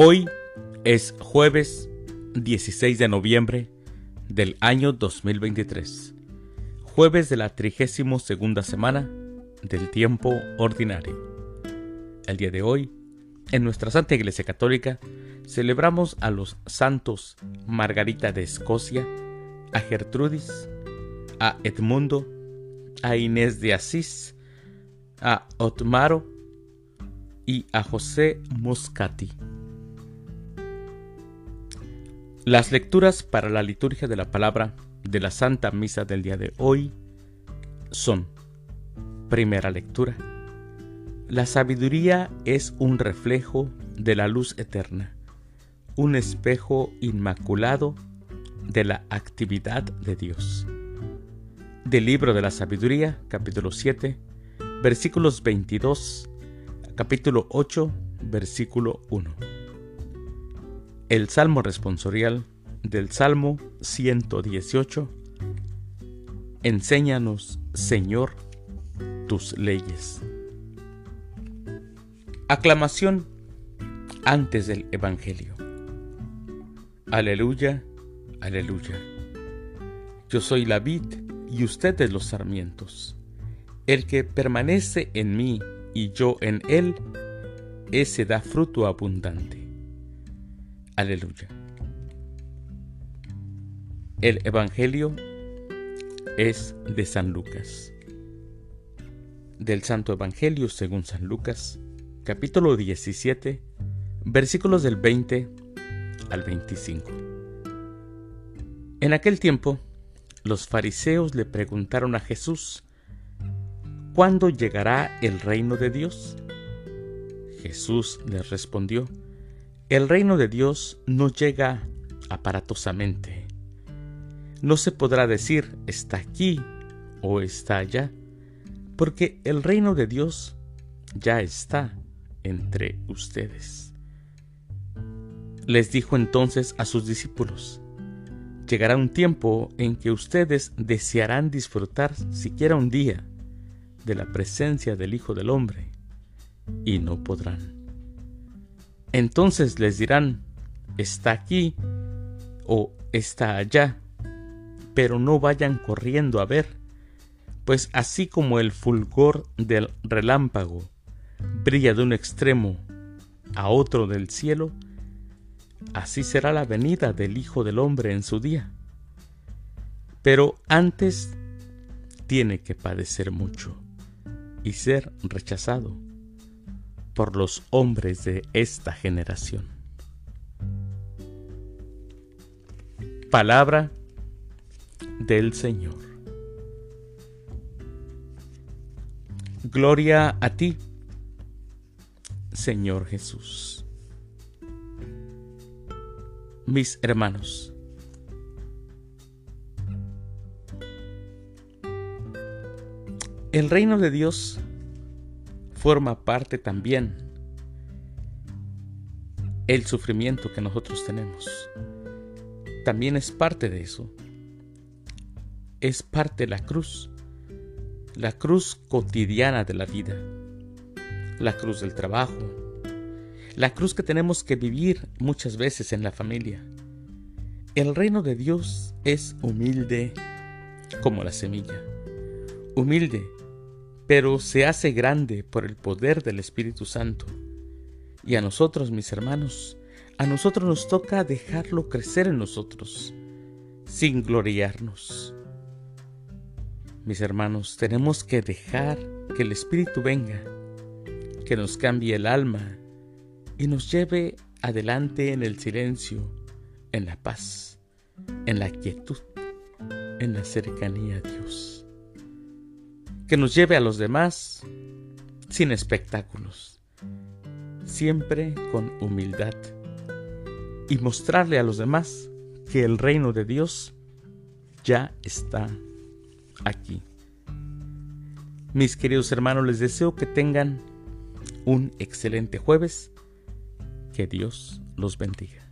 Hoy es jueves 16 de noviembre del año 2023, jueves de la 32 segunda semana del tiempo ordinario. El día de hoy, en nuestra Santa Iglesia Católica, celebramos a los santos Margarita de Escocia, a Gertrudis, a Edmundo, a Inés de Asís, a Otmaro y a José Moscati. Las lecturas para la liturgia de la palabra de la Santa Misa del día de hoy son, primera lectura, la sabiduría es un reflejo de la luz eterna, un espejo inmaculado de la actividad de Dios. Del libro de la sabiduría, capítulo 7, versículos 22, capítulo 8, versículo 1 el Salmo responsorial del Salmo 118. Enséñanos, Señor, tus leyes. Aclamación antes del Evangelio. Aleluya, aleluya. Yo soy la vid y ustedes los sarmientos. El que permanece en mí y yo en él, ese da fruto abundante Aleluya. El Evangelio es de San Lucas. Del Santo Evangelio según San Lucas, capítulo 17, versículos del 20 al 25. En aquel tiempo, los fariseos le preguntaron a Jesús, ¿cuándo llegará el reino de Dios? Jesús les respondió, el reino de Dios no llega aparatosamente. No se podrá decir está aquí o está allá, porque el reino de Dios ya está entre ustedes. Les dijo entonces a sus discípulos, llegará un tiempo en que ustedes desearán disfrutar siquiera un día de la presencia del Hijo del Hombre, y no podrán. Entonces les dirán, está aquí o está allá, pero no vayan corriendo a ver, pues así como el fulgor del relámpago brilla de un extremo a otro del cielo, así será la venida del Hijo del Hombre en su día. Pero antes tiene que padecer mucho y ser rechazado por los hombres de esta generación. Palabra del Señor. Gloria a ti, Señor Jesús. Mis hermanos, el reino de Dios forma parte también el sufrimiento que nosotros tenemos. También es parte de eso. Es parte de la cruz. La cruz cotidiana de la vida. La cruz del trabajo. La cruz que tenemos que vivir muchas veces en la familia. El reino de Dios es humilde como la semilla. Humilde pero se hace grande por el poder del Espíritu Santo. Y a nosotros, mis hermanos, a nosotros nos toca dejarlo crecer en nosotros, sin gloriarnos. Mis hermanos, tenemos que dejar que el Espíritu venga, que nos cambie el alma y nos lleve adelante en el silencio, en la paz, en la quietud, en la cercanía a Dios que nos lleve a los demás sin espectáculos, siempre con humildad y mostrarle a los demás que el reino de Dios ya está aquí. Mis queridos hermanos, les deseo que tengan un excelente jueves. Que Dios los bendiga.